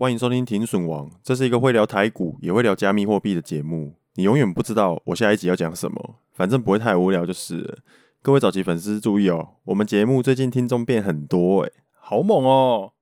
欢迎收听停损王，这是一个会聊台股也会聊加密货币的节目。你永远不知道我下一集要讲什么，反正不会太无聊就是了。各位早期粉丝注意哦，我们节目最近听众变很多诶，好猛哦！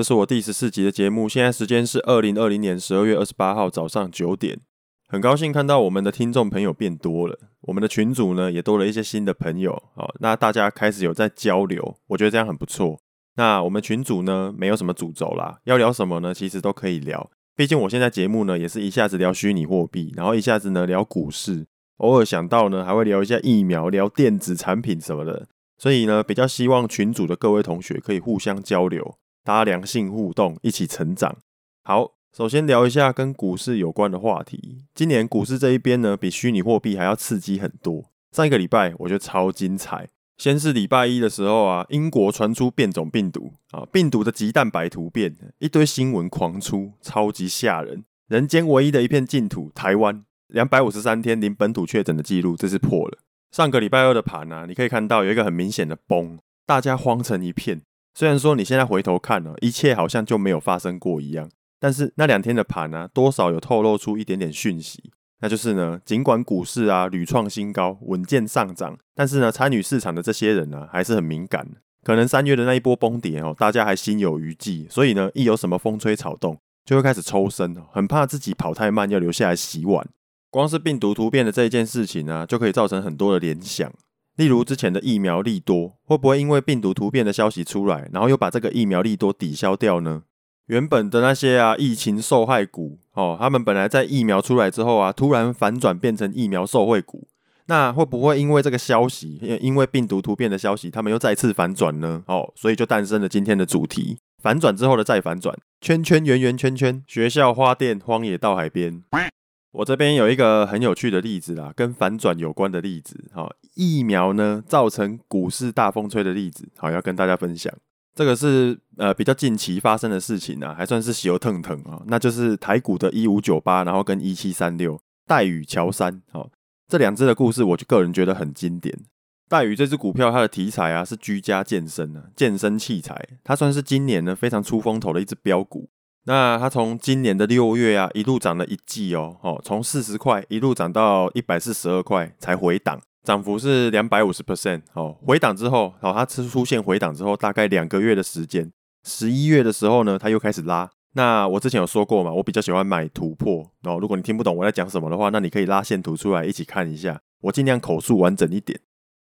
这是我第十四集的节目，现在时间是二零二零年十二月二十八号早上九点。很高兴看到我们的听众朋友变多了，我们的群组呢也多了一些新的朋友。好，那大家开始有在交流，我觉得这样很不错。那我们群组呢没有什么主轴啦，要聊什么呢？其实都可以聊。毕竟我现在节目呢也是一下子聊虚拟货币，然后一下子呢聊股市，偶尔想到呢还会聊一下疫苗、聊电子产品什么的。所以呢，比较希望群组的各位同学可以互相交流。大家良性互动，一起成长。好，首先聊一下跟股市有关的话题。今年股市这一边呢，比虚拟货币还要刺激很多。上一个礼拜我觉得超精彩。先是礼拜一的时候啊，英国传出变种病毒啊，病毒的棘蛋白突变，一堆新闻狂出，超级吓人。人间唯一的一片净土，台湾两百五十三天零本土确诊的记录，这是破了。上个礼拜二的盘啊，你可以看到有一个很明显的崩，大家慌成一片。虽然说你现在回头看了，一切好像就没有发生过一样，但是那两天的盘呢，多少有透露出一点点讯息，那就是呢，尽管股市啊屡创新高，稳健上涨，但是呢，参与市场的这些人呢，还是很敏感，可能三月的那一波崩跌哦，大家还心有余悸，所以呢，一有什么风吹草动，就会开始抽身，很怕自己跑太慢要留下来洗碗。光是病毒突变的这一件事情呢，就可以造成很多的联想。例如之前的疫苗利多，会不会因为病毒突变的消息出来，然后又把这个疫苗利多抵消掉呢？原本的那些啊疫情受害股哦，他们本来在疫苗出来之后啊，突然反转变成疫苗受惠股，那会不会因为这个消息，因为病毒突变的消息，他们又再次反转呢？哦，所以就诞生了今天的主题：反转之后的再反转，圈圈圆圆圈圈，学校花店，荒野到海边。我这边有一个很有趣的例子啦，跟反转有关的例子，好，疫苗呢造成股市大风吹的例子，好，要跟大家分享。这个是呃比较近期发生的事情啊，还算是喜忧腾腾啊，那就是台股的一五九八，然后跟一七三六，戴宇乔山，好，这两只的故事，我就个人觉得很经典。戴宇这只股票，它的题材啊是居家健身啊，健身器材，它算是今年呢非常出风头的一只标股。那它从今年的六月啊，一路涨了一季哦，哦，从四十块一路涨到一百四十二块才回档，涨幅是两百五十 percent 哦。回档之后，哦，它出出现回档之后，大概两个月的时间，十一月的时候呢，它又开始拉。那我之前有说过嘛，我比较喜欢买突破哦。如果你听不懂我在讲什么的话，那你可以拉线图出来一起看一下，我尽量口述完整一点。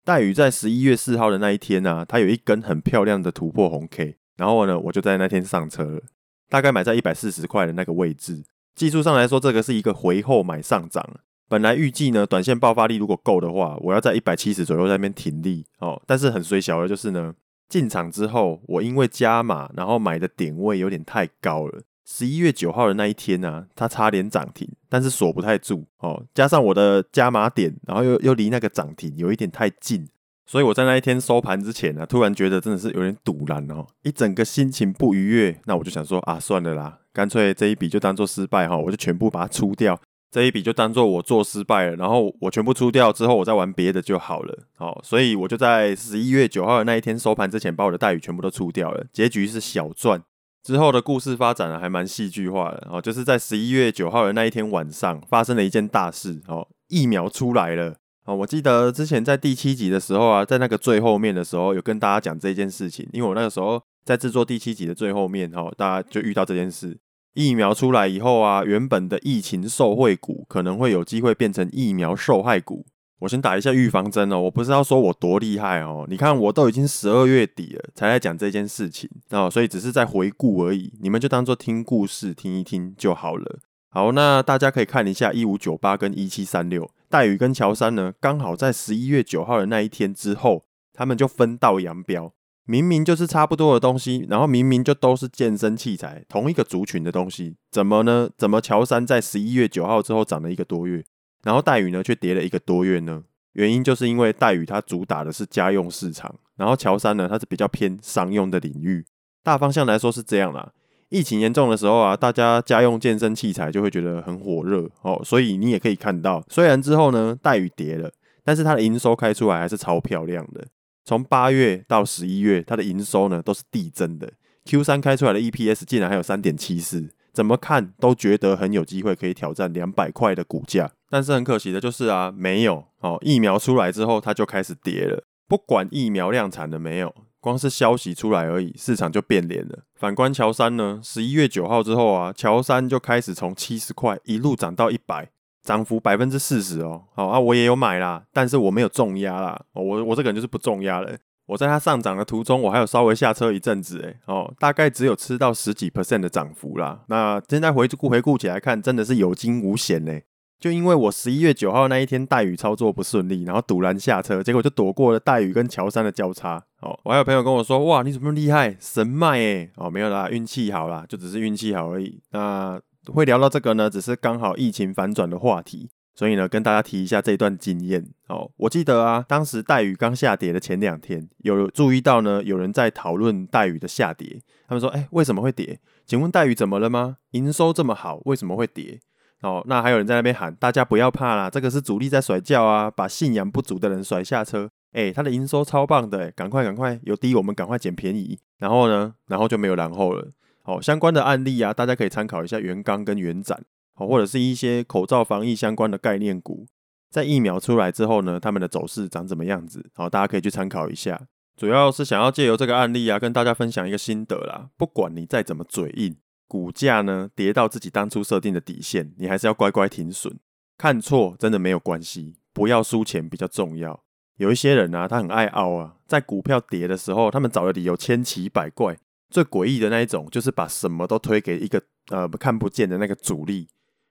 戴宇在十一月四号的那一天呢，啊，它有一根很漂亮的突破红 K，然后呢，我就在那天上车。大概买在一百四十块的那个位置，技术上来说，这个是一个回后买上涨。本来预计呢，短线爆发力如果够的话，我要在一百七十左右在那边停利哦。但是很衰小的就是呢，进场之后，我因为加码，然后买的点位有点太高了。十一月九号的那一天呢、啊，它差点涨停，但是锁不太住哦。加上我的加码点，然后又又离那个涨停有一点太近。所以我在那一天收盘之前呢、突然觉得真的是有点堵然哦，一整个心情不愉悦。那我就想说啊，算了啦，干脆这一笔就当做失败哈，我就全部把它出掉。这一笔就当做我做失败了，然后我全部出掉之后，我再玩别的就好了。好，所以我就在十一月九号的那一天收盘之前，把我的待遇全部都出掉了。结局是小赚。之后的故事发展，还蛮戏剧化的哦，就是在十一月九号的那一天晚上，发生了一件大事哦，疫苗出来了。哦，我记得之前在第七集的时候啊，在那个最后面的时候，有跟大家讲这件事情。因为我那个时候在制作第七集的最后面，哈，大家就遇到这件事。疫苗出来以后啊，原本的疫情受惠股可能会有机会变成疫苗受害股。我先打一下预防针哦，我不是要说我多厉害哦，你看我都已经十二月底了才来讲这件事情哦，所以只是在回顾而已，你们就当做听故事听一听就好了。好，那大家可以看一下一五九八跟一七三六。戴宇跟乔山呢，刚好在十一月九号的那一天之后，他们就分道扬镳。明明就是差不多的东西，然后明明就都是健身器材，同一个族群的东西，怎么呢？怎么乔山在十一月九号之后涨了一个多月，然后戴宇呢却跌了一个多月呢？原因就是因为戴宇它主打的是家用市场，然后乔山呢，它是比较偏商用的领域。大方向来说是这样啦。疫情严重的时候啊，大家家用健身器材就会觉得很火热哦，所以你也可以看到，虽然之后呢待遇跌了，但是它的营收开出来还是超漂亮的。从八月到十一月，它的营收呢都是递增的。Q 三开出来的 EPS 竟然还有三点七四，怎么看都觉得很有机会可以挑战两百块的股价。但是很可惜的就是啊，没有哦，疫苗出来之后它就开始跌了。不管疫苗量产了没有。光是消息出来而已，市场就变脸了。反观乔山呢，十一月九号之后啊，乔山就开始从七十块一路涨到一百，涨幅百分之四十哦。好啊，我也有买啦，但是我没有重压啦。我我这个人就是不重压了。我在它上涨的途中，我还有稍微下车一阵子，诶哦，大概只有吃到十几 percent 的涨幅啦。那现在回顾回顾起来看，真的是有惊无险呢。就因为我十一月九号那一天带宇操作不顺利，然后赌烂下车，结果就躲过了带宇跟乔山的交叉。哦，我还有朋友跟我说，哇，你怎么那么厉害，神卖诶。哦，没有啦，运气好啦，就只是运气好而已。那会聊到这个呢，只是刚好疫情反转的话题，所以呢，跟大家提一下这段经验。哦，我记得啊，当时带宇刚下跌的前两天，有注意到呢，有人在讨论带宇的下跌。他们说，哎，为什么会跌？请问带宇怎么了吗？营收这么好，为什么会跌？哦，那还有人在那边喊，大家不要怕啦，这个是主力在甩轿啊，把信仰不足的人甩下车。哎，他的营收超棒的，赶快赶快，有低我们赶快捡便宜。然后呢，然后就没有然后了。哦，相关的案例啊，大家可以参考一下元刚跟元展，哦，或者是一些口罩防疫相关的概念股，在疫苗出来之后呢，他们的走势长怎么样子？好，大家可以去参考一下。主要是想要借由这个案例啊，跟大家分享一个心得啦。不管你再怎么嘴硬。股价呢跌到自己当初设定的底线，你还是要乖乖停损。看错真的没有关系，不要输钱比较重要。有一些人啊，他很爱凹啊，在股票跌的时候，他们找的理由千奇百怪。最诡异的那一种，就是把什么都推给一个呃看不见的那个主力。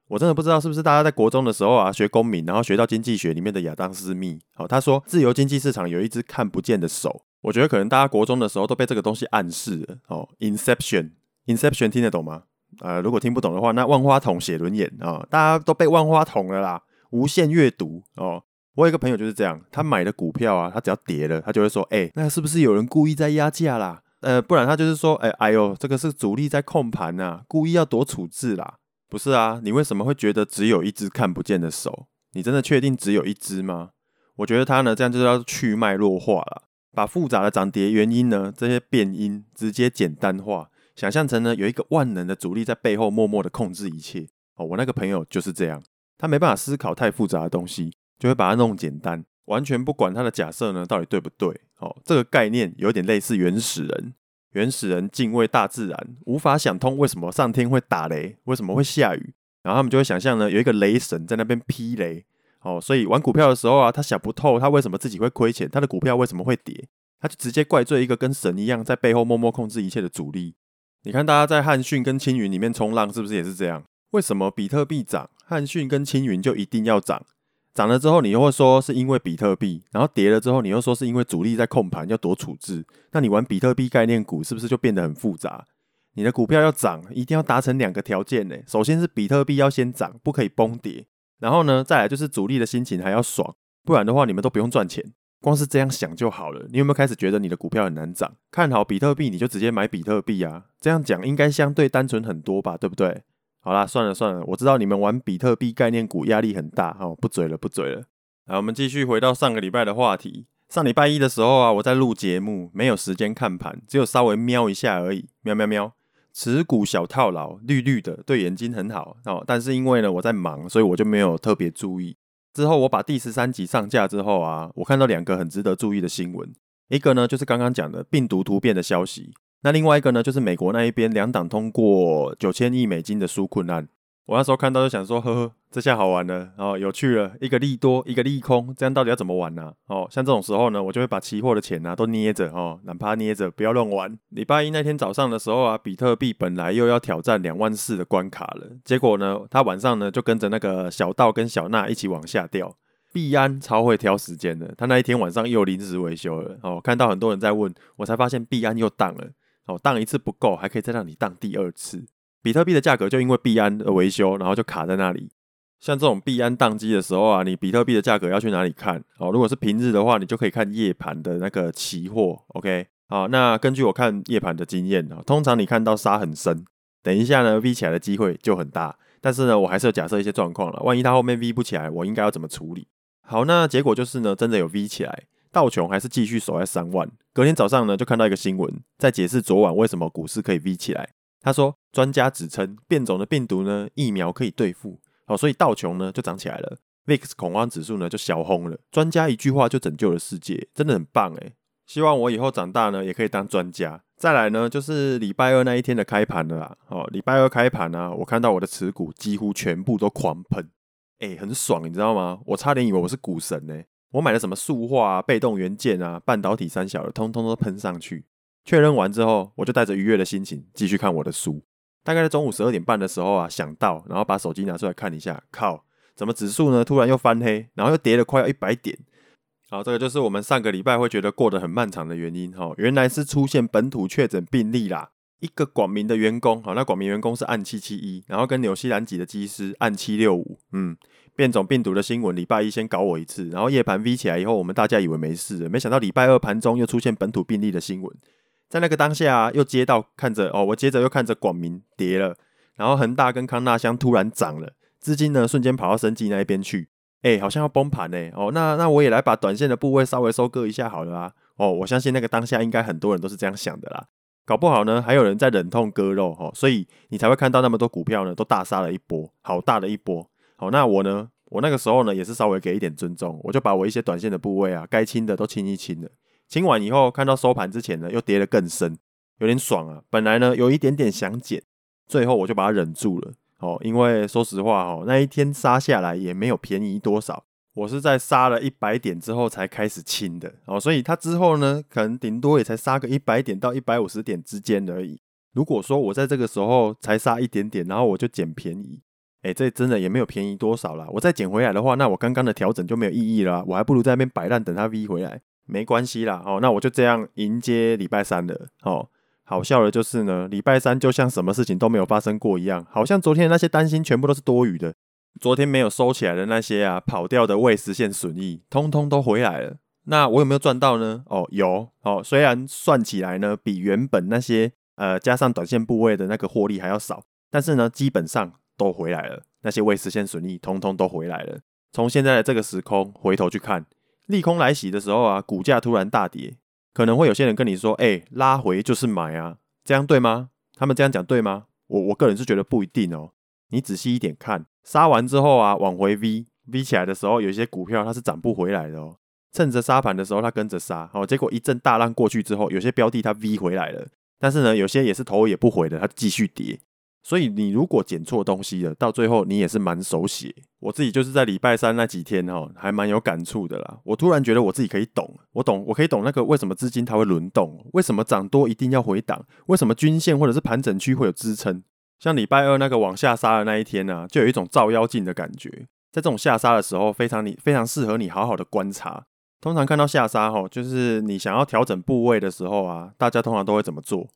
我真的不知道是不是大家在国中的时候啊学公民，然后学到经济学里面的亚当斯密，好、哦，他说自由经济市场有一只看不见的手。我觉得可能大家国中的时候都被这个东西暗示了。哦，Inception。Inception 听得懂吗？呃，如果听不懂的话，那万花筒写轮眼啊、大家都被万花筒了啦。无限阅读哦，我有一个朋友就是这样，他买的股票啊，他只要跌了，他就会说，哎、那是不是有人故意在压价啦？呃，不然他就是说，哎、欸，哎呦，这个是主力在控盘呐，故意要躲处置啦。不是啊，你为什么会觉得只有一只看不见的手？你真的确定只有一只吗？我觉得他呢，这样就是要去脉络化了，把复杂的涨跌原因呢，这些变因直接简单化。想象成呢，有一个万能的主力在背后默默的控制一切哦。我那个朋友就是这样，他没办法思考太复杂的东西，就会把它弄简单，完全不管他的假设呢到底对不对。哦，这个概念有点类似原始人。原始人敬畏大自然，无法想通为什么上天会打雷，为什么会下雨，然后他们就会想象呢，有一个雷神在那边劈雷。哦，所以玩股票的时候啊，他想不透他为什么自己会亏钱，他的股票为什么会跌，他就直接怪罪一个跟神一样在背后默默控制一切的主力。你看，大家在汉讯跟青云里面冲浪，是不是也是这样？为什么比特币涨，汉讯跟青云就一定要涨？涨了之后，你又会说是因为比特币，然后跌了之后，你又说是因为主力在控盘要躲处置。那你玩比特币概念股，是不是就变得很复杂？你的股票要涨，一定要达成两个条件呢。首先是比特币要先涨，不可以崩跌。然后呢，再来就是主力的心情还要爽，不然的话，你们都不用赚钱。光是这样想就好了。你有没有开始觉得你的股票很难涨？看好比特币，你就直接买比特币啊。这样讲应该相对单纯很多吧，对不对？好啦，算了算了，我知道你们玩比特币概念股压力很大，哦，不嘴了不嘴了。来，我们继续回到上个礼拜的话题。上礼拜一的时候啊，我在录节目，没有时间看盘，只有稍微瞄一下而已。瞄瞄瞄，持股小套牢，绿绿的，对眼睛很好哦。但是因为呢我在忙，所以我就没有特别注意。之后我把第十三集上架之后啊，我看到两个很值得注意的新闻，一个呢就是刚刚讲的病毒突变的消息，那另外一个呢就是美国那一边两党通过九千亿美金的纾困案。我那时候看到就想说，呵呵，这下好玩了，哦，有趣了，一个利多，一个利空，这样到底要怎么玩呢？哦，像这种时候呢，我就会把期货的钱啊都捏着，哦，哪怕捏着，不要乱玩。礼拜一那天早上的时候啊，比特币本来又要挑战两万四的关卡了，结果呢，他晚上呢就跟着那个小道跟小娜一起往下掉。币安超会挑时间的，他那一天晚上又临时维修了，哦，看到很多人在问，我才发现币安又当了，哦，当一次不够，还可以再让你当第二次。比特币的价格就因为币安的维修，然后就卡在那里。像这种币安宕机的时候啊，你比特币的价格要去哪里看？哦，如果是平日的话，你就可以看夜盘的那个期货。OK，好，那根据我看夜盘的经验啊，通常你看到杀很深，等一下呢 V 起来的机会就很大。但是呢，我还是有假设一些状况了，万一它后面 V 不起来，我应该要怎么处理？好，那结果就是呢，真的有 V 起来，道琼还是继续守在三万。隔天早上呢，就看到一个新闻，在解释昨晚为什么股市可以 V 起来。他说，专家指称变种的病毒呢，疫苗可以对付。哦，所以道琼呢就涨起来了，VIX 恐慌指数呢就小红了。专家一句话就拯救了世界，真的很棒诶。希望我以后长大呢也可以当专家。再来呢就是礼拜二那一天的开盘了啦。哦，礼拜二开盘呢，我看到我的持股几乎全部都狂喷，诶，很爽，你知道吗？我差点以为我是股神呢。我买了什么塑化啊、被动元件啊、半导体三小的，通通都喷上去。确认完之后，我就带着愉悦的心情继续看我的书。大概在中午十二点半的时候啊，想到，然后把手机拿出来看一下，靠，怎么指数呢？突然又翻黑，然后又跌了快要一百点。好，这个就是我们上个礼拜会觉得过得很漫长的原因。哈，原来是出现本土确诊病例啦。一个广明的员工，好，那广明员工是按七七一，然后跟纽西兰籍的机师按七六五。嗯，变种病毒的新闻，礼拜一先搞我一次，然后夜盘 V 起来以后，我们大家以为没事了，没想到礼拜二盘中又出现本土病例的新闻。在那个当下，又接到看着哦，我接着又看着广明跌了，然后恒大跟康纳香突然涨了，资金呢瞬间跑到生技那一边去，哎，好像要崩盘呢。哦，那那我也来把短线的部位稍微收割一下好了啊，哦，我相信那个当下应该很多人都是这样想的啦，搞不好呢还有人在忍痛割肉哦，所以你才会看到那么多股票呢都大杀了一波，好大的一波。好，那我呢，我那个时候呢也是稍微给一点尊重，我就把我一些短线的部位啊，该清的都清一清了。清完以后，看到收盘之前呢，又跌得更深，有点爽啊。本来呢，有一点点想减，最后我就把它忍住了。哦，因为说实话哦，那一天杀下来也没有便宜多少。我是在杀了一百点之后才开始清的。哦，所以它之后呢，可能顶多也才杀个一百点到一百五十点之间而已。如果说我在这个时候才杀一点点，然后我就捡便宜，诶，这真的也没有便宜多少啦。我再捡回来的话，那我刚刚的调整就没有意义了。我还不如在那边摆烂，等它 V 回来。没关系啦，哦，那我就这样迎接礼拜三了。哦，好笑的就是呢，礼拜三就像什么事情都没有发生过一样，好像昨天的那些担心全部都是多余的。昨天没有收起来的那些啊，跑掉的未实现损益，通通都回来了。那我有没有赚到呢？哦，有。哦，虽然算起来呢，比原本那些呃加上短线部位的那个获利还要少，但是呢，基本上都回来了。那些未实现损益，通通都回来了。从现在的这个时空回头去看。利空来袭的时候啊，股价突然大跌，可能会有些人跟你说：“哎、拉回就是买啊，这样对吗？”他们这样讲对吗？我我个人是觉得不一定哦。你仔细一点看，杀完之后啊，往回 V V 起来的时候，有些股票它是涨不回来的哦。趁着杀盘的时候，它跟着杀，哦，结果一阵大浪过去之后，有些标的它 V 回来了，但是呢，有些也是头也不回的，它继续跌。所以你如果捡错东西了，到最后你也是蛮手写。我自己就是在礼拜三那几天哈，还蛮有感触的啦。我突然觉得我自己可以懂，我懂，我可以懂那个为什么资金它会轮动，为什么涨多一定要回档，为什么均线或者是盘整区会有支撑。像礼拜二那个往下杀的那一天呢，就有一种照妖镜的感觉。在这种下杀的时候，非常你非常适合你好好的观察。通常看到下杀哈，就是你想要调整部位的时候啊，大家通常都会怎么做？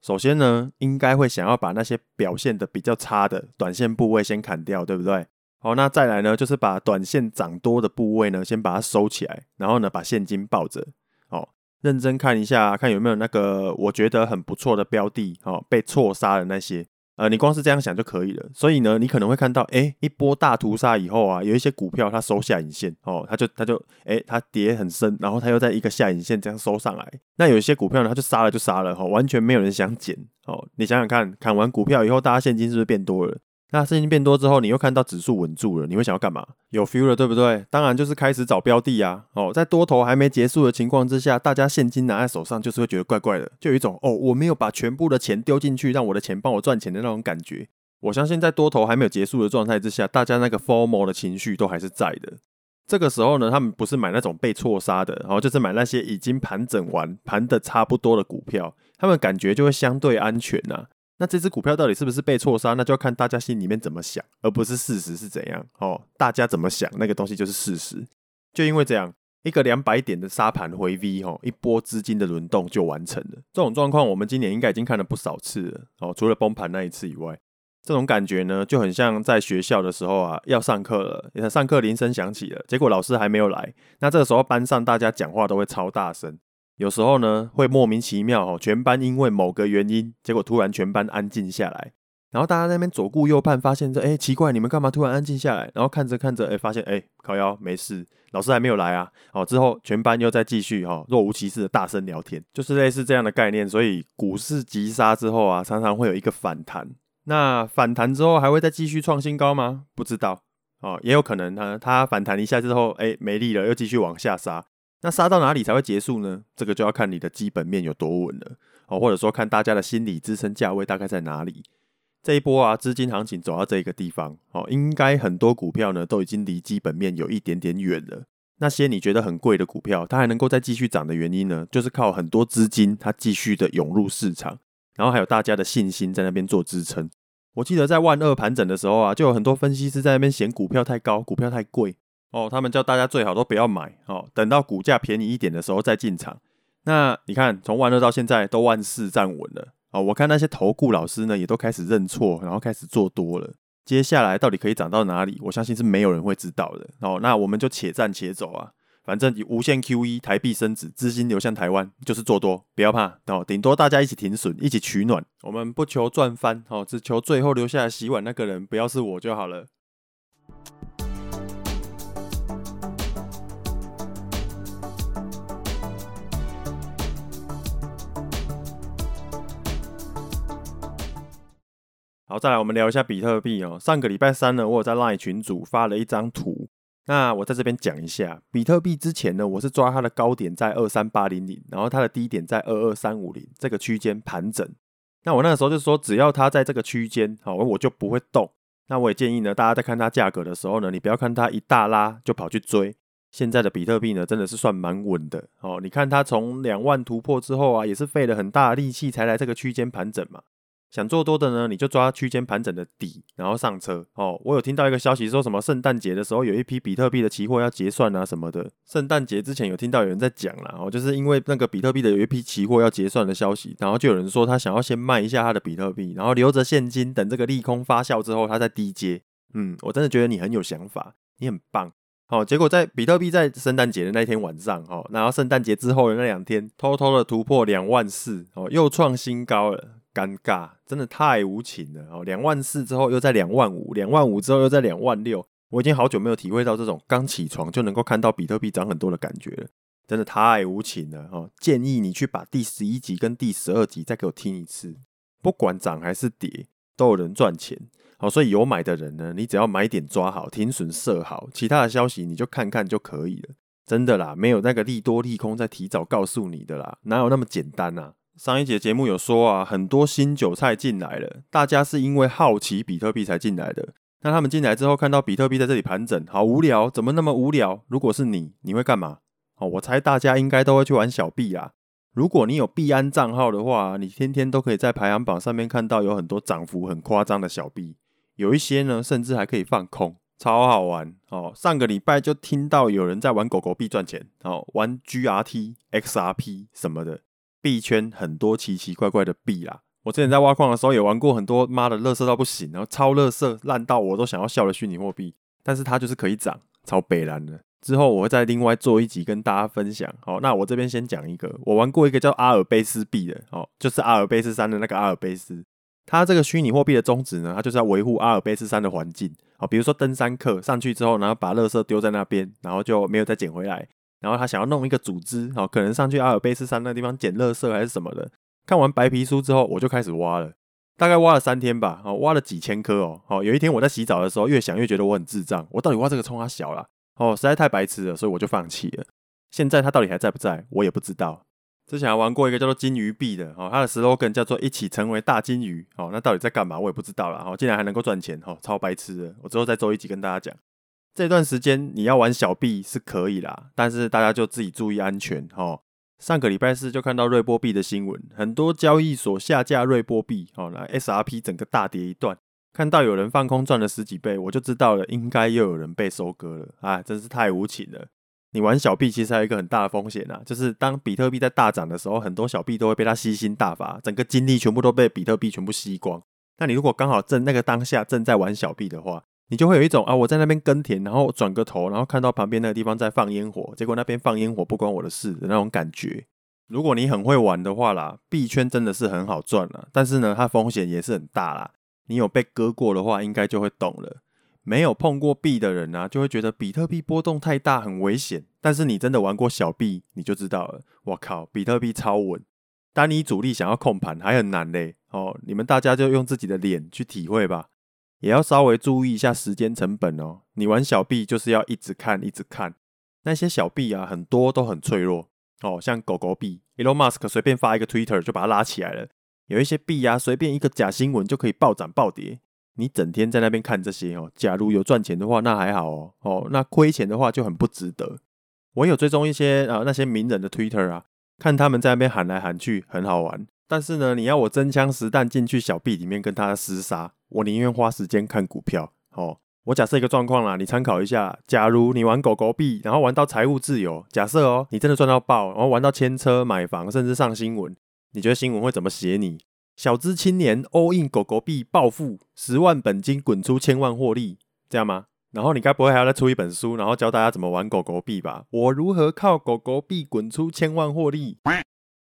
首先呢，应该会想要把那些表现的比较差的短线部位先砍掉，对不对？好，那再来呢，就是把短线涨多的部位呢，先把它收起来，然后呢，把现金抱着，哦，认真看一下，看有没有那个我觉得很不错的标的，哦，被错杀的那些。呃，你光是这样想就可以了。所以呢，你可能会看到，哎，一波大屠杀以后啊，有一些股票它收下影线，哦，它就它就，哎，它跌很深，然后它又在一个下影线这样收上来。那有一些股票呢，它就杀了就杀了，哈，完全没有人想捡，哦，你想想看，砍完股票以后，大家现金是不是变多了？那现金变多之后，你又看到指数稳住了，你会想要干嘛？有 feel 了，对不对？当然就是开始找标的啊。哦，在多头还没结束的情况之下，大家现金拿在手上，就是会觉得怪怪的，就有一种哦，我没有把全部的钱丢进去，让我的钱帮我赚钱的那种感觉。我相信在多头还没有结束的状态之下，大家那个 formo 的情绪都还是在的。这个时候呢，他们不是买那种被错杀的，然后就是买那些已经盘整完、盘的差不多的股票，他们感觉就会相对安全呐。那这只股票到底是不是被错杀？那就要看大家心里面怎么想，而不是事实是怎样哦。大家怎么想，那个东西就是事实。就因为这样，一个两百点的沙盘回 V 哦，一波资金的轮动就完成了。这种状况，我们今年应该已经看了不少次了哦。除了崩盘那一次以外，这种感觉呢，就很像在学校的时候啊，要上课了，上课铃声响起了，结果老师还没有来，那这个时候班上大家讲话都会超大声，有时候呢会莫名其妙哦，全班因为某个原因，结果突然全班安静下来。然后大家那边左顾右盼，发现这哎奇怪，你们干嘛突然安静下来？然后看着看着，哎，发现哎靠腰没事，老师还没有来啊。哦，之后全班又再继续哈、哦、若无其事的大声聊天，就是类似这样的概念。所以股市急杀之后啊，常常会有一个反弹。那反弹之后还会再继续创新高吗？不知道哦，也有可能它它反弹一下之后，哎没力了，又继续往下杀。那杀到哪里才会结束呢？这个就要看你的基本面有多稳了哦，或者说看大家的心理支撑价位大概在哪里。这一波啊，资金行情走到这一个地方，哦，应该很多股票呢都已经离基本面有一点点远了。那些你觉得很贵的股票，它还能够再继续涨的原因呢，就是靠很多资金它继续的涌入市场，然后还有大家的信心在那边做支撑。我记得在万二盘整的时候啊，就有很多分析师在那边嫌股票太高，股票太贵哦，他们叫大家最好都不要买哦，等到股价便宜一点的时候再进场。那你看，从万二到现在都万四站稳了。哦，我看那些投顾老师呢，也都开始认错，然后开始做多了。接下来到底可以涨到哪里？我相信是没有人会知道的。哦，那我们就且战且走啊，反正以无限 QE，台币升值，资金流向台湾，就是做多，不要怕。哦，顶多大家一起停损，一起取暖。我们不求赚翻，哦，只求最后留下来洗碗那个人不要是我就好了。好，再来我们聊一下比特币哦。上个礼拜三呢，我有在 LINE 群组发了一张图。那我在这边讲一下，比特币之前呢，我是抓它的高点在二三八零零，然后它的低点在二二三五零这个区间盘整。那我那个时候就说，只要它在这个区间，好，我就不会动。那我也建议呢，大家在看它价格的时候呢，你不要看它一大拉就跑去追。现在的比特币呢，真的是算蛮稳的哦。你看它从两万突破之后啊，也是费了很大的力气才来这个区间盘整嘛。想做多的呢，你就抓区间盘整的底，然后上车哦。我有听到一个消息，说什么圣诞节的时候有一批比特币的期货要结算啊什么的。圣诞节之前有听到有人在讲啦，哦，就是因为那个比特币的有一批期货要结算的消息，然后就有人说他想要先卖一下他的比特币，然后留着现金，等这个利空发酵之后，他再低接。嗯，我真的觉得你很有想法，你很棒。好，结果在比特币在圣诞节的那天晚上，哦，然后圣诞节之后的那两天，偷偷的突破两万四，哦，又创新高了。尴尬，真的太无情了哦！两万四之后又在两万五，两万五之后又在两万六，我已经好久没有体会到这种刚起床就能够看到比特币涨很多的感觉了，真的太无情了哦！建议你去把第十一集跟第十二集再给我听一次，不管涨还是跌，都有人赚钱。好，所以有买的人呢，你只要买点抓好，停损设好，其他的消息你就看看就可以了。真的啦，没有那个利多利空在提早告诉你的啦，哪有那么简单啊？上一节节目有说啊，很多新韭菜进来了，大家是因为好奇比特币才进来的。那他们进来之后看到比特币在这里盘整，好无聊，怎么那么无聊？如果是你，你会干嘛？哦，我猜大家应该都会去玩小币啊。如果你有币安账号的话，你天天都可以在排行榜上面看到有很多涨幅很夸张的小币，有一些呢甚至还可以放空，超好玩哦。上个礼拜就听到有人在玩狗狗币赚钱，哦，玩 GRT、XRP 什么的。币圈很多奇奇怪怪的币啦，我之前在挖矿的时候也玩过很多，妈的，乐色到不行，然后超乐色烂到我都想要笑的虚拟货币，但是它就是可以涨，超北蓝的。之后我会再另外做一集跟大家分享。好，那我这边先讲一个，我玩过一个叫阿尔卑斯币的，哦，就是阿尔卑斯山的那个阿尔卑斯，它这个虚拟货币的宗旨呢，它就是要维护阿尔卑斯山的环境，好，比如说登山客上去之后，然后把垃圾丢在那边，然后就没有再捡回来。然后他想要弄一个组织，哦，可能上去阿尔卑斯山那地方捡垃圾还是什么的。看完白皮书之后，我就开始挖了，大概挖了三天吧，好，挖了几千颗哦。好，有一天我在洗澡的时候，越想越觉得我很智障，我到底挖这个冲它小了，哦，实在太白痴了，所以我就放弃了。现在它到底还在不在，我也不知道。之前还玩过一个叫做金鱼币的，哦，它的 slogan 叫做一起成为大金鱼，哦，那到底在干嘛，我也不知道了。哦，竟然还能够赚钱，哦，超白痴的。我之后再做一集跟大家讲。这段时间你要玩小币是可以啦，但是大家就自己注意安全齁。上个礼拜四就看到瑞波币的新闻，很多交易所下架瑞波币，哦，那 SRP 整个大跌一段，看到有人放空赚了十几倍，我就知道了，应该又有人被收割了，啊，真是太无情了。你玩小币其实还有一个很大的风险啊，就是当比特币在大涨的时候，很多小币都会被它吸星大法，整个精力全部都被比特币全部吸光。那你如果刚好正那个当下正在玩小币的话，你就会有一种啊，我在那边耕田，然后转个头，然后看到旁边那个地方在放烟火，结果那边放烟火不关我的事的那种感觉。如果你很会玩的话啦，币圈真的是很好赚了，但是呢，它风险也是很大啦。你有被割过的话，应该就会懂了。没有碰过币的人啊，就会觉得比特币波动太大，很危险。但是你真的玩过小币，你就知道了。我靠，比特币超稳，单你主力想要控盘还很难嘞。哦，你们大家就用自己的脸去体会吧。也要稍微注意一下时间成本哦。你玩小币就是要一直看，一直看。那些小币啊，很多都很脆弱哦，像狗狗币，Elon Musk 随便发一个 Twitter 就把它拉起来了。有一些币啊，随便一个假新闻就可以暴涨暴跌。你整天在那边看这些哦，假如有赚钱的话，那还好哦。哦，那亏钱的话就很不值得。我有追踪一些啊那些名人的 Twitter 啊，看他们在那边喊来喊去，很好玩。但是呢，你要我真枪实弹进去小币里面跟他厮杀。我宁愿花时间看股票。哦，我假设一个状况啦，你参考一下。假如你玩狗狗币，然后玩到财务自由，假设哦，你真的赚到爆，然后玩到签车、买房，甚至上新闻，你觉得新闻会怎么写你？小资青年 all in 狗狗币暴富，十万本金滚出千万获利，这样吗？然后你该不会还要再出一本书，然后教大家怎么玩狗狗币吧？我如何靠狗狗币滚出千万获利？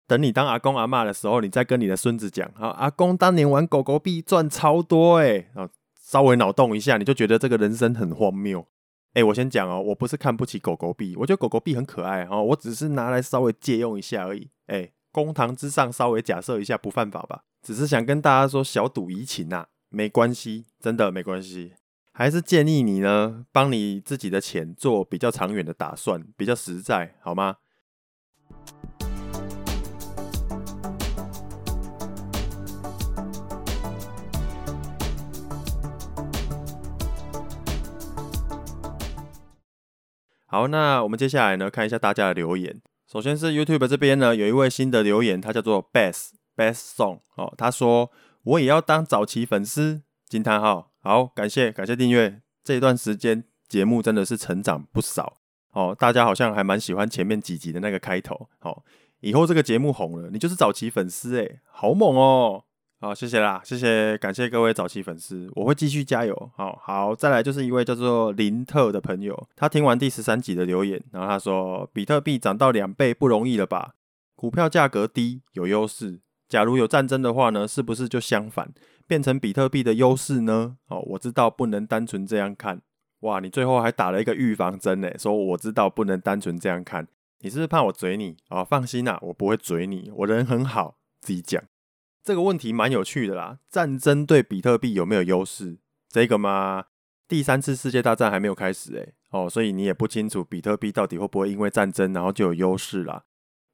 等你当阿公阿嬷的时候，你再跟你的孙子讲啊，阿公当年玩狗狗币赚超多哎，啊，稍微脑洞一下，你就觉得这个人生很荒谬。哎，我先讲哦，我不是看不起狗狗币，我觉得狗狗币很可爱哦，我只是拿来稍微借用一下而已。哎，公堂之上稍微假设一下不犯法吧？只是想跟大家说小赌怡情呐，没关系，真的没关系。还是建议你呢，帮你自己的钱做比较长远的打算，比较实在，好吗？好，那我们接下来呢，看一下大家的留言。首先是 YouTube 这边呢，有一位新的留言，他叫做 Best Best Song 哦，他说我也要当早期粉丝，惊叹号。好，感谢感谢订阅。这一段时间节目真的是成长不少哦，大家好像还蛮喜欢前面几集的那个开头。哦，以后这个节目红了，你就是早期粉丝诶，好猛哦。好，谢谢啦，谢谢，感谢各位早期粉丝，我会继续加油。好好，再来就是一位叫做林特的朋友，他听完第十三集的留言，然后他说：比特币涨到两倍不容易了吧？股票价格低有优势，假如有战争的话呢，是不是就相反，变成比特币的优势呢？哦，我知道不能单纯这样看。哇，你最后还打了一个预防针呢，说我知道不能单纯这样看，你是不是怕我嘴你？哦，放心啦，我不会嘴你，我人很好，自己讲。这个问题蛮有趣的啦，战争对比特币有没有优势？这个吗？第三次世界大战还没有开始诶，哦，所以你也不清楚比特币到底会不会因为战争然后就有优势啦。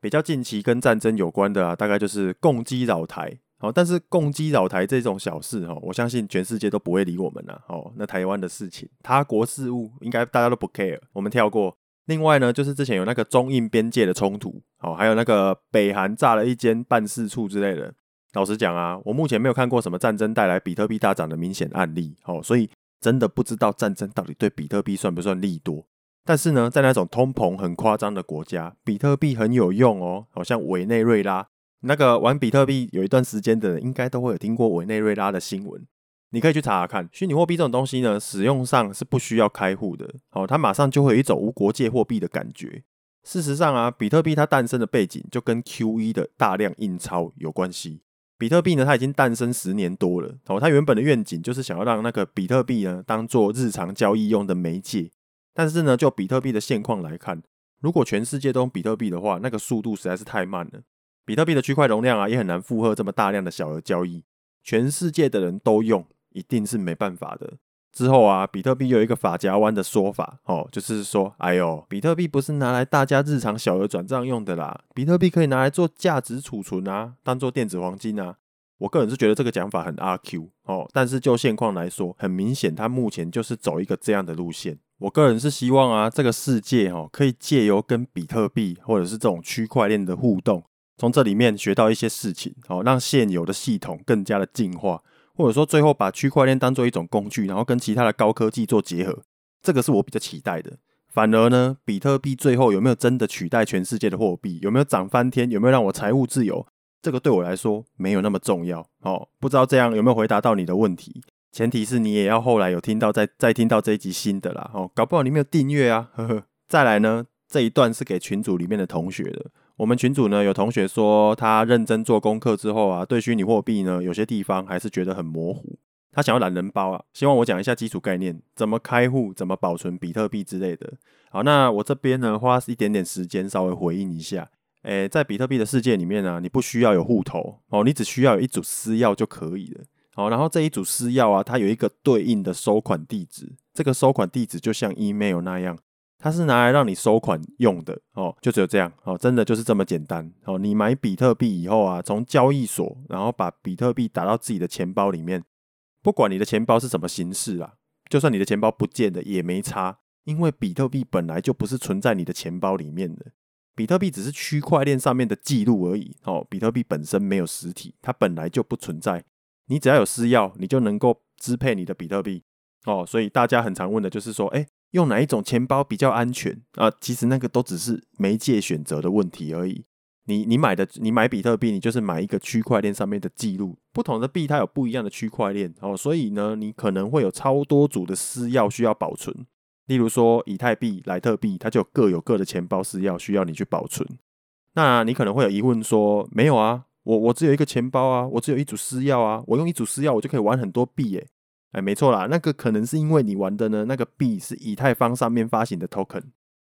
比较近期跟战争有关的啊，大概就是共机扰台，哦，但是共机扰台这种小事哦，我相信全世界都不会理我们了，哦，那台湾的事情，他国事务应该大家都不 care，我们跳过。另外呢，就是之前有那个中印边界的冲突，哦，还有那个北韩炸了一间办事处之类的。老实讲啊，我目前没有看过什么战争带来比特币大涨的明显案例，哦，所以真的不知道战争到底对比特币算不算利多。但是呢，在那种通膨很夸张的国家，比特币很有用哦，好像委内瑞拉那个玩比特币有一段时间的人，应该都会有听过委内瑞拉的新闻。你可以去查查看，虚拟货币这种东西呢，使用上是不需要开户的，哦，它马上就会有一种无国界货币的感觉。事实上啊，比特币它诞生的背景就跟 QE 的大量印钞有关系。比特币呢，它已经诞生十年多了。哦，它原本的愿景就是想要让那个比特币呢，当做日常交易用的媒介。但是呢，就比特币的现况来看，如果全世界都用比特币的话，那个速度实在是太慢了。比特币的区块容量啊，也很难负荷这么大量的小额交易。全世界的人都用，一定是没办法的。之后啊，比特币有一个发夹弯的说法，哦，就是说，哎呦，比特币不是拿来大家日常小额转账用的啦，比特币可以拿来做价值储存啊，当做电子黄金啊。我个人是觉得这个讲法很阿 Q 哦，但是就现况来说，很明显，它目前就是走一个这样的路线。我个人是希望啊，这个世界哦，可以借由跟比特币或者是这种区块链的互动，从这里面学到一些事情，哦，让现有的系统更加的进化。或者说，最后把区块链当做一种工具，然后跟其他的高科技做结合，这个是我比较期待的。反而呢，比特币最后有没有真的取代全世界的货币？有没有涨翻天？有没有让我财务自由？这个对我来说没有那么重要。哦，不知道这样有没有回答到你的问题？前提是你也要后来有听到再再听到这一集新的啦。哦，搞不好你没有订阅啊，呵呵。再来呢，这一段是给群组里面的同学的。我们群组呢有同学说，他认真做功课之后啊，对虚拟货币呢有些地方还是觉得很模糊。他想要懒人包啊，希望我讲一下基础概念，怎么开户，怎么保存比特币之类的。好，那我这边呢花一点点时间稍微回应一下。诶，在比特币的世界里面呢，你不需要有户头哦，你只需要有一组私钥就可以了。好，然后这一组私钥啊，它有一个对应的收款地址，这个收款地址就像 email 那样。它是拿来让你收款用的哦，就只有这样哦，真的就是这么简单哦。你买比特币以后啊，从交易所，然后把比特币打到自己的钱包里面，不管你的钱包是什么形式啊，就算你的钱包不见了也没差，因为比特币本来就不是存在你的钱包里面的，比特币只是区块链上面的记录而已哦。比特币本身没有实体，它本来就不存在，你只要有私钥，你就能够支配你的比特币哦。所以大家很常问的就是说，诶。用哪一种钱包比较安全啊？其实那个都只是媒介选择的问题而已。你你买的你买比特币，你就是买一个区块链上面的记录。不同的币它有不一样的区块链哦，所以呢，你可能会有超多组的私钥需要保存。例如说以太币、莱特币，它就各有各的钱包私钥需要你去保存。那你可能会有疑问说，没有啊，我我只有一个钱包啊，我只有一组私钥啊，我用一组私钥我就可以玩很多币耶。哎，没错啦，那个可能是因为你玩的呢，那个币是以太坊上面发行的 token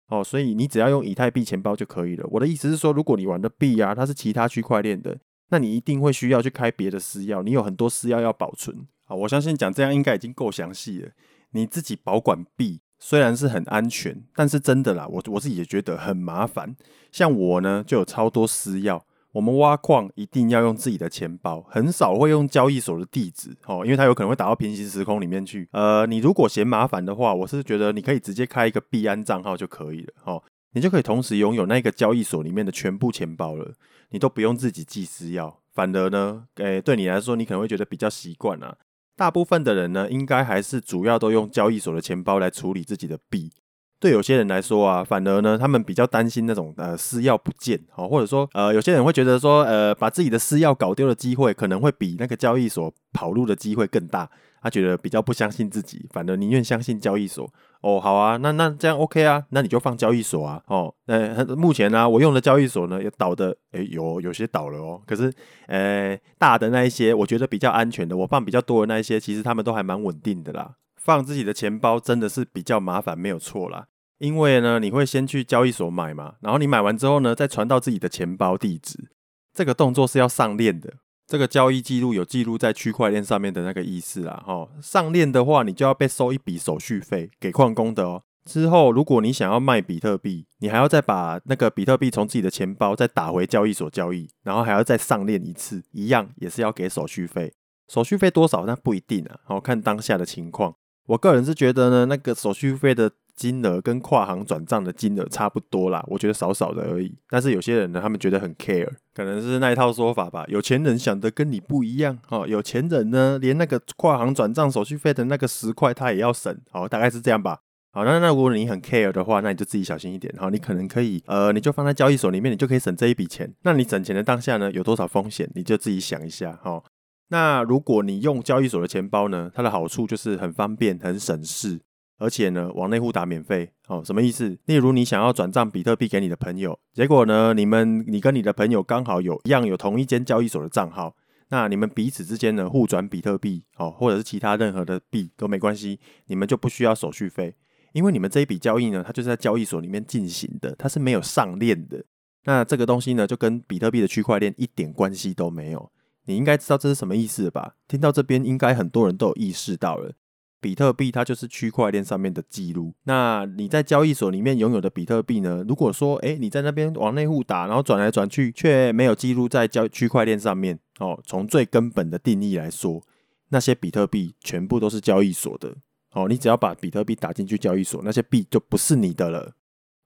哦，所以你只要用以太币钱包就可以了。我的意思是说，如果你玩的币啊，它是其他区块链的，那你一定会需要去开别的私钥，你有很多私钥要保存啊。我相信讲这样应该已经够详细了。你自己保管币虽然是很安全，但是真的啦，我我自己也觉得很麻烦。像我呢，就有超多私钥。我们挖矿一定要用自己的钱包，很少会用交易所的地址哦，因为它有可能会打到平行时空里面去。呃，你如果嫌麻烦的话，我是觉得你可以直接开一个币安账号就可以了哦，你就可以同时拥有那个交易所里面的全部钱包了，你都不用自己记私钥。反而呢，诶，对你来说，你可能会觉得比较习惯啊。大部分的人呢，应该还是主要都用交易所的钱包来处理自己的币。对有些人来说啊，反而呢，他们比较担心那种呃私钥不见，哦，或者说呃有些人会觉得说，呃把自己的私钥搞丢的机会，可能会比那个交易所跑路的机会更大。他觉得比较不相信自己，反而宁愿相信交易所。哦，好啊，那那这样 OK 啊，那你就放交易所啊。哦，呃，目前呢，我用的交易所呢也倒的，诶，有有些倒了哦。可是，呃，大的那一些，我觉得比较安全的，我放比较多的那一些，其实他们都还蛮稳定的啦。放自己的钱包真的是比较麻烦，没有错啦。因为呢，你会先去交易所买嘛，然后你买完之后呢，再传到自己的钱包地址。这个动作是要上链的，这个交易记录有记录在区块链上面的那个意思啦。哈，上链的话，你就要被收一笔手续费给矿工的哦。之后，如果你想要卖比特币，你还要再把那个比特币从自己的钱包再打回交易所交易，然后还要再上链一次，一样也是要给手续费。手续费多少那不一定啊，好看当下的情况。我个人是觉得呢，那个手续费的。金额跟跨行转账的金额差不多啦，我觉得少少的而已。但是有些人呢，他们觉得很 care，可能是那一套说法吧。有钱人想的跟你不一样哦。有钱人呢，连那个跨行转账手续费的那个十块他也要省，好，大概是这样吧。好，那那如果你很 care 的话，那你就自己小心一点。好，你可能可以，呃，你就放在交易所里面，你就可以省这一笔钱。那你省钱的当下呢，有多少风险，你就自己想一下。好，那如果你用交易所的钱包呢，它的好处就是很方便，很省事。而且呢，网内互打免费哦，什么意思？例如你想要转账比特币给你的朋友，结果呢，你们你跟你的朋友刚好有一样有同一间交易所的账号，那你们彼此之间呢互转比特币哦，或者是其他任何的币都没关系，你们就不需要手续费，因为你们这一笔交易呢，它就是在交易所里面进行的，它是没有上链的。那这个东西呢，就跟比特币的区块链一点关系都没有。你应该知道这是什么意思吧？听到这边，应该很多人都有意识到了。比特币它就是区块链上面的记录。那你在交易所里面拥有的比特币呢？如果说，诶，你在那边往内互打，然后转来转去，却没有记录在交区块链上面，哦，从最根本的定义来说，那些比特币全部都是交易所的。哦，你只要把比特币打进去交易所，那些币就不是你的了。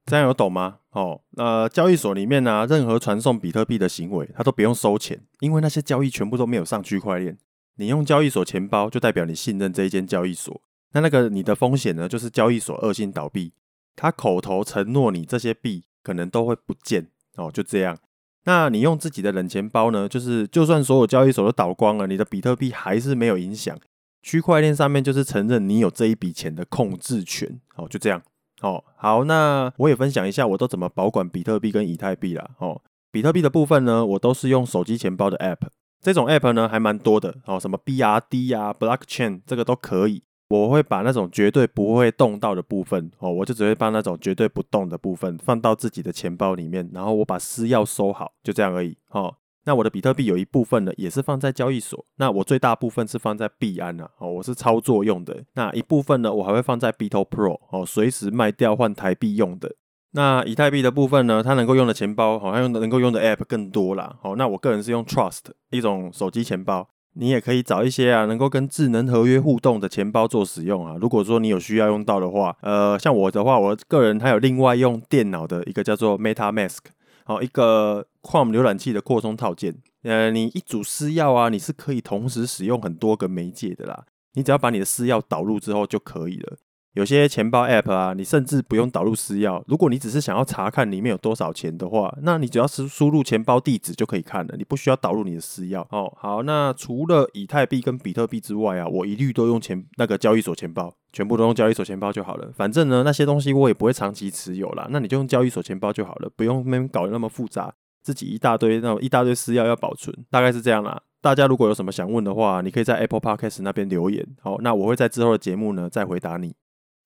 这样有懂吗？哦，那交易所里面呢、任何传送比特币的行为，它都不用收钱，因为那些交易全部都没有上区块链。你用交易所钱包，就代表你信任这一间交易所。那那个你的风险呢，就是交易所恶性倒闭，他口头承诺你这些币可能都会不见哦，就这样。那你用自己的冷钱包呢，就是就算所有交易所都倒光了，你的比特币还是没有影响。区块链上面就是承认你有这一笔钱的控制权。哦，就这样。哦，好，那我也分享一下我都怎么保管比特币跟以太币啦。哦，比特币的部分呢，我都是用手机钱包的 App，这种 App 呢还蛮多的。哦，什么 BRD 啊、Blockchain 这个都可以。我会把那种绝对不会动到的部分，哦，我就只会把那种绝对不动的部分放到自己的钱包里面，然后我把私钥收好，就这样而已。哦，那我的比特币有一部分呢，也是放在交易所，那我最大部分是放在币安啊，哦，我是操作用的。那一部分呢，我还会放在 BitoPro，哦，随时卖掉换台币用的。那以太币的部分呢，它能够用的钱包，好像用的能够用的 App 更多啦。哦，那我个人是用 Trust 一种手机钱包。你也可以找一些啊，能够跟智能合约互动的钱包做使用啊。如果说你有需要用到的话，呃，像我的话，我个人还有另外用电脑的一个叫做 MetaMask，好，一个 Chrome 浏览器的扩充套件。呃，你一组私钥啊，你是可以同时使用很多个媒介的啦。你只要把你的私钥导入之后就可以了。有些钱包 App 啊，你甚至不用导入私钥。如果你只是想要查看里面有多少钱的话，那你只要输输入钱包地址就可以看了，你不需要导入你的私钥。哦，好，那除了以太币跟比特币之外啊，我一律都用钱那个交易所钱包，全部都用交易所钱包就好了。反正呢，那些东西我也不会长期持有啦，那你就用交易所钱包就好了，不用那搞得那么复杂，自己一大堆那种一大堆私钥要保存，大概是这样啦。大家如果有什么想问的话，你可以在 Apple Podcast 那边留言。好，那我会在之后的节目呢再回答你。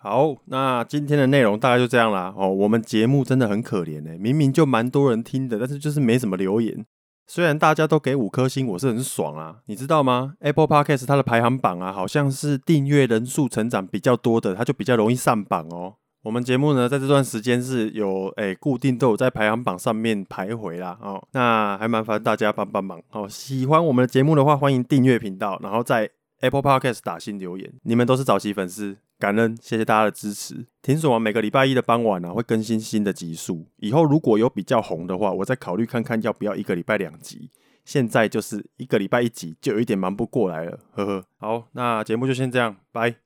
好，那今天的内容大概就这样啦。哦，我们节目真的很可怜呢，明明就蛮多人听的，但是就是没什么留言。虽然大家都给五颗星，我是很爽啊，你知道吗？Apple Podcast 它的排行榜啊，好像是订阅人数成长比较多的，它就比较容易上榜哦。我们节目呢，在这段时间是有诶固定都有在排行榜上面徘徊啦。哦，那还麻烦大家帮帮忙哦。喜欢我们的节目的话，欢迎订阅频道，然后在 Apple Podcast 打新留言。你们都是早期粉丝。感恩，谢谢大家的支持。听说我每个礼拜一的傍晚啊，会更新新的集数。以后如果有比较红的话，我再考虑看看要不要一个礼拜两集。现在就是一个礼拜一集，就有一点忙不过来了。呵呵。好，那节目就先这样，拜。